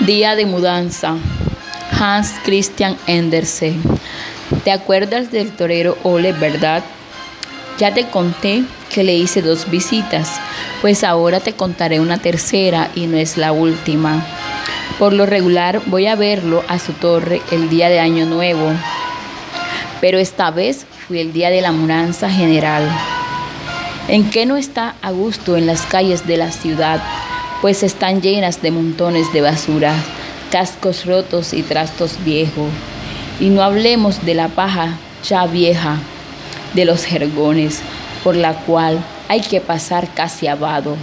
Día de mudanza. Hans Christian Andersen. ¿Te acuerdas del torero Ole, verdad? Ya te conté que le hice dos visitas, pues ahora te contaré una tercera y no es la última. Por lo regular voy a verlo a su torre el día de Año Nuevo, pero esta vez fui el día de la mudanza general. ¿En qué no está a gusto en las calles de la ciudad? Pues están llenas de montones de basura, cascos rotos y trastos viejos. Y no hablemos de la paja ya vieja, de los jergones, por la cual hay que pasar casi abado.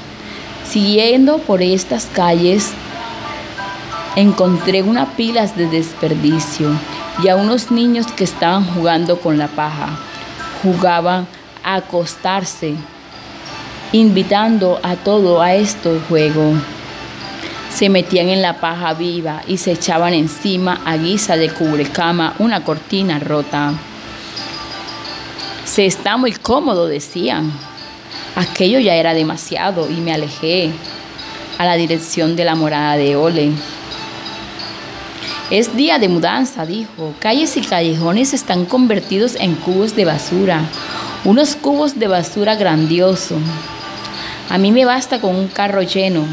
Siguiendo por estas calles, encontré unas pilas de desperdicio y a unos niños que estaban jugando con la paja. Jugaban a acostarse invitando a todo a este juego. Se metían en la paja viva y se echaban encima a guisa de cubrecama una cortina rota. Se está muy cómodo, decían. Aquello ya era demasiado y me alejé a la dirección de la morada de Ole. Es día de mudanza, dijo. Calles y callejones están convertidos en cubos de basura, unos cubos de basura grandiosos. A mí me basta con un carro lleno.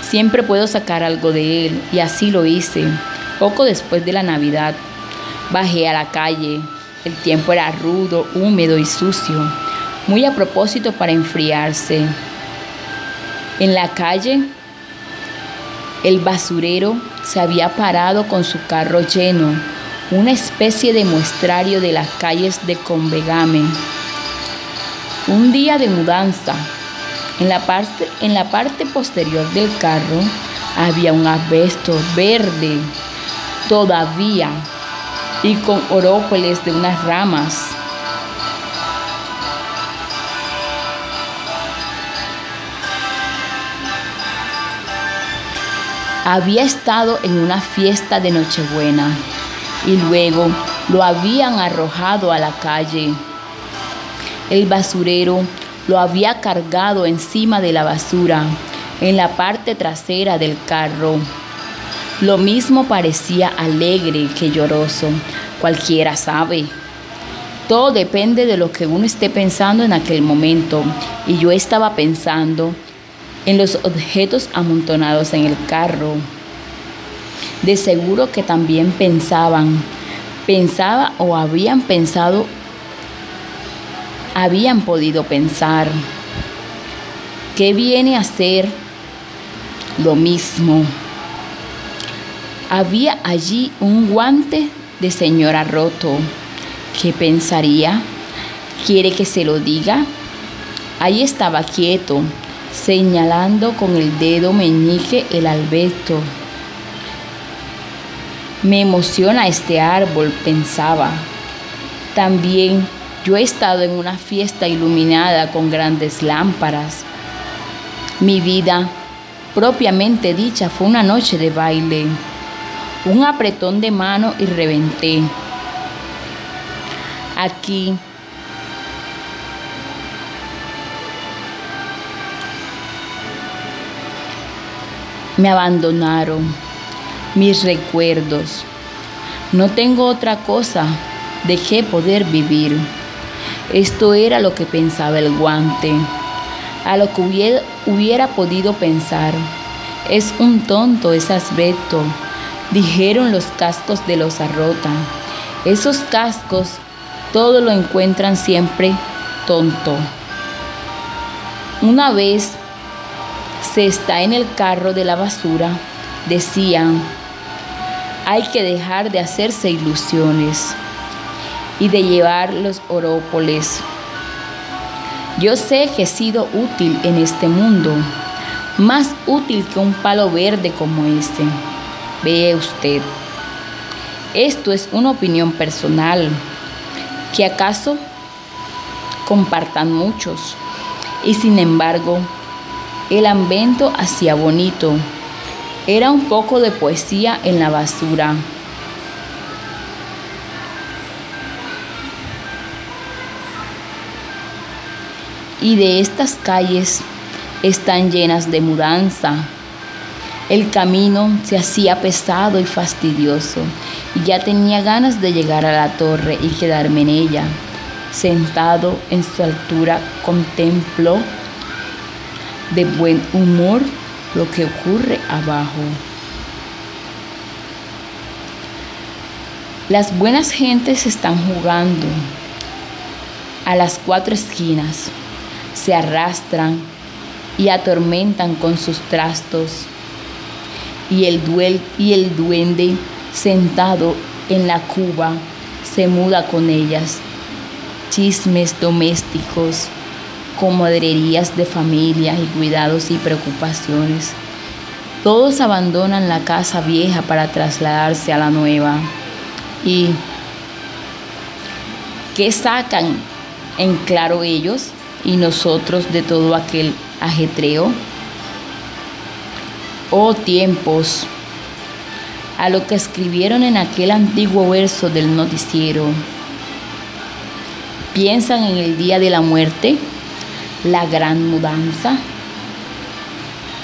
Siempre puedo sacar algo de él y así lo hice. Poco después de la Navidad, bajé a la calle. El tiempo era rudo, húmedo y sucio, muy a propósito para enfriarse. En la calle, el basurero se había parado con su carro lleno, una especie de muestrario de las calles de Convegame. Un día de mudanza, en la parte, en la parte posterior del carro había un asbesto verde todavía y con orópoles de unas ramas. Había estado en una fiesta de Nochebuena y luego lo habían arrojado a la calle. El basurero lo había cargado encima de la basura, en la parte trasera del carro. Lo mismo parecía alegre que lloroso, cualquiera sabe. Todo depende de lo que uno esté pensando en aquel momento, y yo estaba pensando en los objetos amontonados en el carro. De seguro que también pensaban, pensaba o habían pensado habían podido pensar que viene a ser lo mismo. Había allí un guante de señora roto. ¿Qué pensaría? ¿Quiere que se lo diga? Ahí estaba quieto, señalando con el dedo meñique el albeto. Me emociona este árbol, pensaba. También yo he estado en una fiesta iluminada con grandes lámparas. Mi vida, propiamente dicha, fue una noche de baile. Un apretón de mano y reventé. Aquí me abandonaron mis recuerdos. No tengo otra cosa de qué poder vivir. Esto era lo que pensaba el guante, a lo que hubiera, podido pensar. Es un tonto ese aspecto, dijeron los cascos de los arrota. Esos cascos todo lo encuentran siempre tonto. Una vez se está en el carro de la basura, decían, hay que dejar de hacerse ilusiones y de llevar los orópoles. Yo sé que he sido útil en este mundo, más útil que un palo verde como este. Ve usted. Esto es una opinión personal, que acaso compartan muchos. Y sin embargo, el ambiente hacía bonito. Era un poco de poesía en la basura. Y de estas calles están llenas de mudanza. El camino se hacía pesado y fastidioso y ya tenía ganas de llegar a la torre y quedarme en ella. Sentado en su altura contemplo de buen humor lo que ocurre abajo. Las buenas gentes están jugando a las cuatro esquinas, se arrastran y atormentan con sus trastos y el, duel, y el duende sentado en la cuba se muda con ellas. Chismes domésticos, comadrerías de familia y cuidados y preocupaciones. Todos abandonan la casa vieja para trasladarse a la nueva. ¿Y qué sacan en claro ellos y nosotros de todo aquel ajetreo? oh tiempos, a lo que escribieron en aquel antiguo verso del noticiero. ¿Piensan en el día de la muerte? ¿La gran mudanza?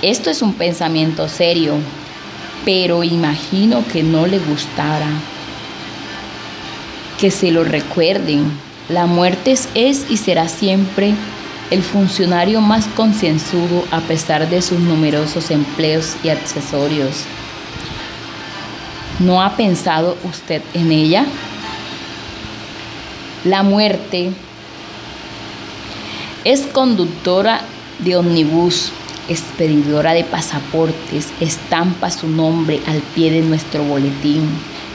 Esto es un pensamiento serio, pero imagino que no le gustara. Que se lo recuerden, la muerte es y será siempre el funcionario más concienzudo a pesar de sus numerosos empleos y accesorios. ¿No ha pensado usted en ella? La muerte es conductora de ómnibus, expedidora de pasaportes, estampa su nombre al pie de nuestro boletín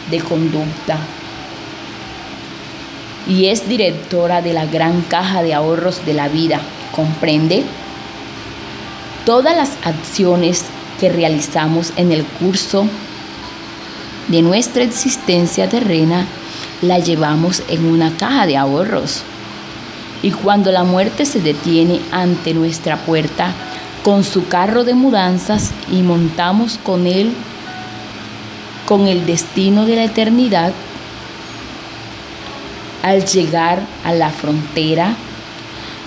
de conducta y es directora de la gran caja de ahorros de la vida. ¿Comprende? Todas las acciones que realizamos en el curso de nuestra existencia terrena la llevamos en una caja de ahorros. Y cuando la muerte se detiene ante nuestra puerta con su carro de mudanzas y montamos con él con el destino de la eternidad, al llegar a la frontera,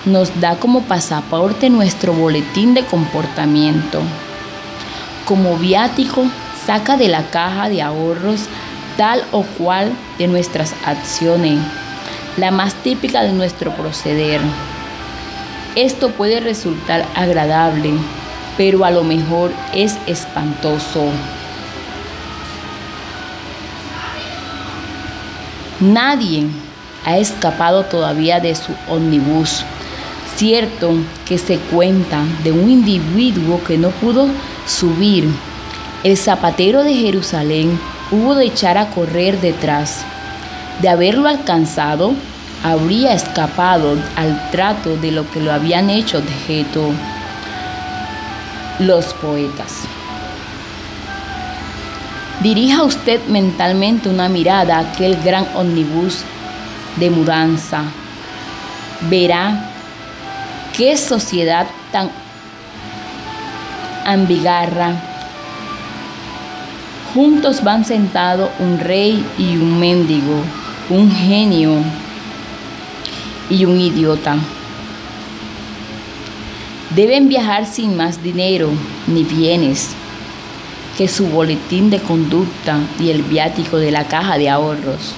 nos da como pasaporte nuestro boletín de comportamiento. Como viático, saca de la caja de ahorros tal o cual de nuestras acciones, la más típica de nuestro proceder. Esto puede resultar agradable, pero a lo mejor es espantoso. Nadie ha escapado todavía de su ómnibus. Cierto que se cuenta de un individuo que no pudo subir. El zapatero de Jerusalén hubo de echar a correr detrás. De haberlo alcanzado, habría escapado al trato de lo que lo habían hecho de Geto los poetas. Dirija usted mentalmente una mirada a aquel gran ómnibus de mudanza. Verá qué sociedad tan ambigarra. Juntos van sentados un rey y un mendigo, un genio y un idiota. Deben viajar sin más dinero ni bienes que su boletín de conducta y el viático de la caja de ahorros.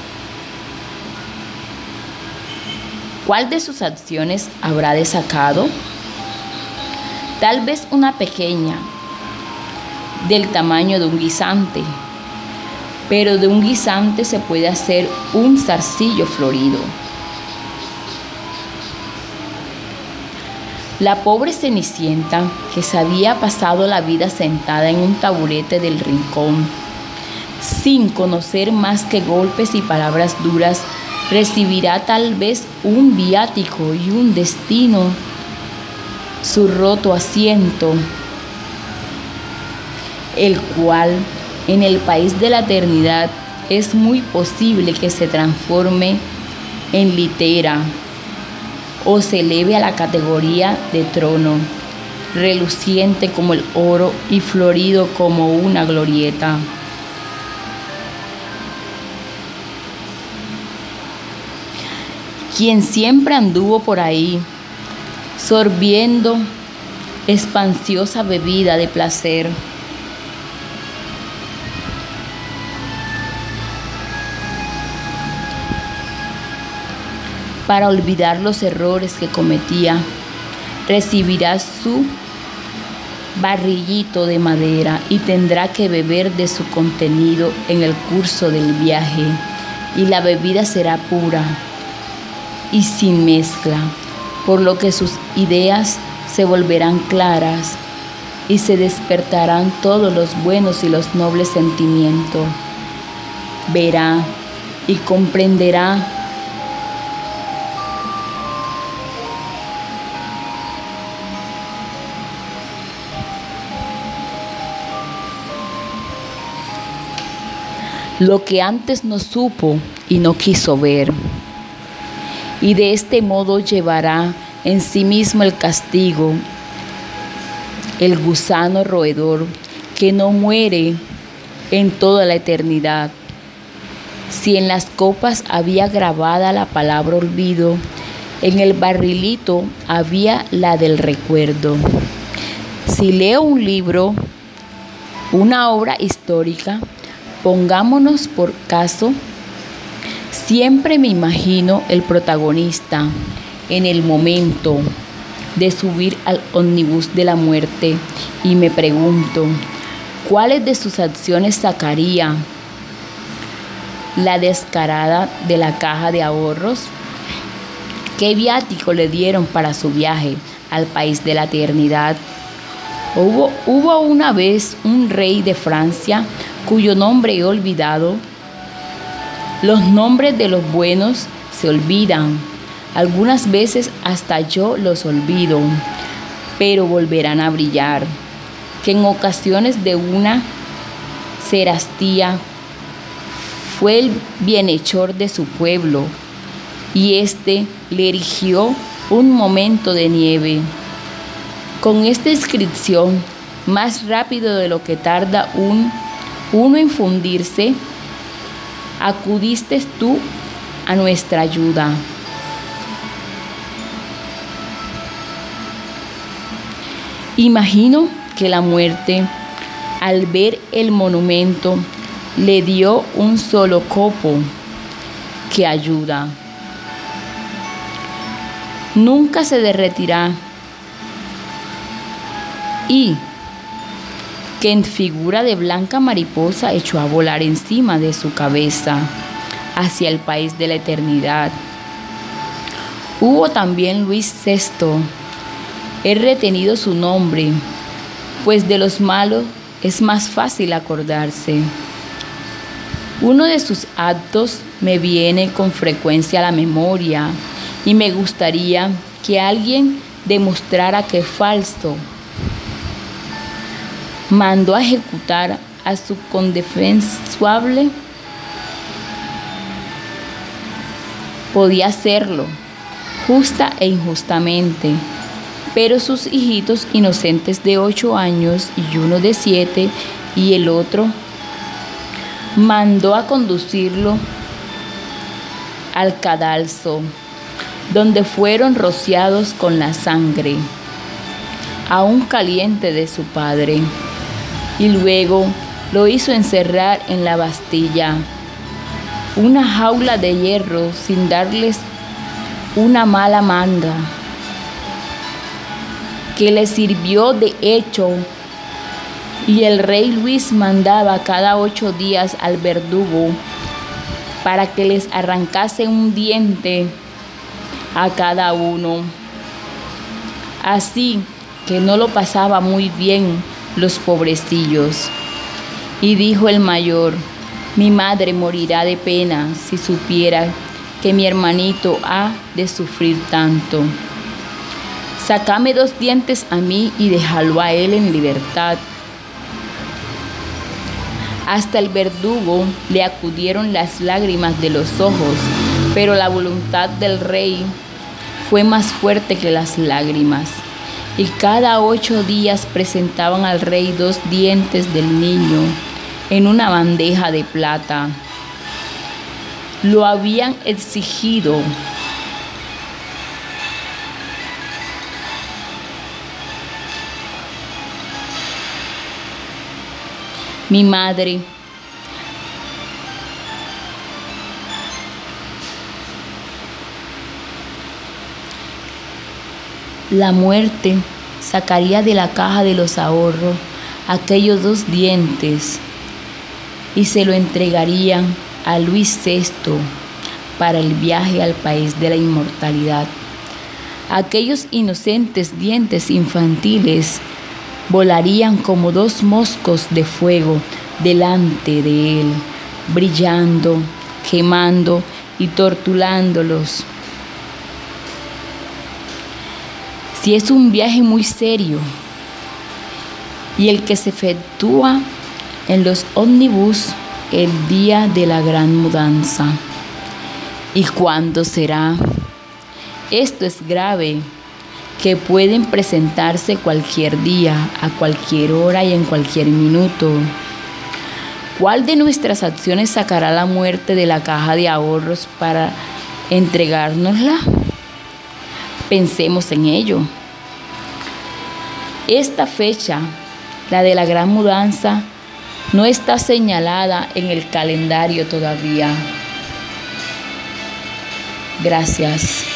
¿Cuál de sus acciones habrá desacado? Tal vez una pequeña, del tamaño de un guisante, pero de un guisante se puede hacer un zarcillo florido. La pobre Cenicienta, que se había pasado la vida sentada en un taburete del rincón, sin conocer más que golpes y palabras duras, recibirá tal vez un viático y un destino, su roto asiento, el cual en el país de la eternidad es muy posible que se transforme en litera o se eleve a la categoría de trono, reluciente como el oro y florido como una glorieta. quien siempre anduvo por ahí, sorbiendo expansiosa bebida de placer. Para olvidar los errores que cometía, recibirá su barrillito de madera y tendrá que beber de su contenido en el curso del viaje y la bebida será pura y sin mezcla, por lo que sus ideas se volverán claras y se despertarán todos los buenos y los nobles sentimientos. Verá y comprenderá lo que antes no supo y no quiso ver. Y de este modo llevará en sí mismo el castigo, el gusano roedor que no muere en toda la eternidad. Si en las copas había grabada la palabra olvido, en el barrilito había la del recuerdo. Si leo un libro, una obra histórica, pongámonos por caso, siempre me imagino el protagonista en el momento de subir al ómnibus de la muerte y me pregunto, ¿cuáles de sus acciones sacaría la descarada de la caja de ahorros? ¿Qué viático le dieron para su viaje al país de la eternidad? Hubo, hubo una vez un rey de Francia cuyo nombre he olvidado. Los nombres de los buenos se olvidan. Algunas veces hasta yo los olvido, pero volverán a brillar. Que en ocasiones de una serastía fue el bienhechor de su pueblo y éste le erigió un momento de nieve. Con esta inscripción, más rápido de lo que tarda un uno en fundirse, acudiste tú a nuestra ayuda. Imagino que la muerte, al ver el monumento, le dio un solo copo que ayuda. Nunca se derretirá y que en figura de blanca mariposa echó a volar encima de su cabeza hacia el país de la eternidad. Hubo también Luis VI. He retenido su nombre, pues de los malos es más fácil acordarse. Uno de sus actos me viene con frecuencia a la memoria y me gustaría que alguien demostrara que falso mandó a ejecutar a su condefensuable, podía hacerlo, justa e injustamente, pero sus hijitos inocentes de ocho años y uno de siete y el otro mandó a conducirlo al cadalso, donde fueron rociados con la sangre, aún caliente de su padre y luego lo hizo encerrar en la Bastilla, una jaula de hierro sin darles una mala manda, que le sirvió de hecho y el rey Luis mandaba cada ocho días al verdugo para que les arrancase un diente a cada uno. Así que no lo pasaba muy bien los pobrecillos. Y dijo el mayor, mi madre morirá de pena si supiera que mi hermanito ha de sufrir tanto. Sácame dos dientes a mí y déjalo a él en libertad. Hasta el verdugo le acudieron las lágrimas de los ojos, pero la voluntad del rey fue más fuerte que las lágrimas y cada ocho días presentaban al rey dos dientes del niño en una bandeja de plata. Lo habían exigido mi madre La muerte sacaría de la caja de los ahorros aquellos dos dientes y se lo entregarían a Luis VI para el viaje al país de la inmortalidad. Aquellos inocentes dientes infantiles volarían como dos moscos de fuego delante de él, brillando, quemando y torturándolos. Si es un viaje muy serio y el que se efectúa en los ómnibus el día de la gran mudanza. ¿Y cuándo será? Esto es grave, que pueden presentarse cualquier día, a cualquier hora y en cualquier minuto. ¿Cuál de nuestras acciones sacará la muerte de la caja de ahorros para entregárnosla? Pensemos en ello. Esta fecha, la de la gran mudanza, no está señalada en el calendario todavía. Gracias.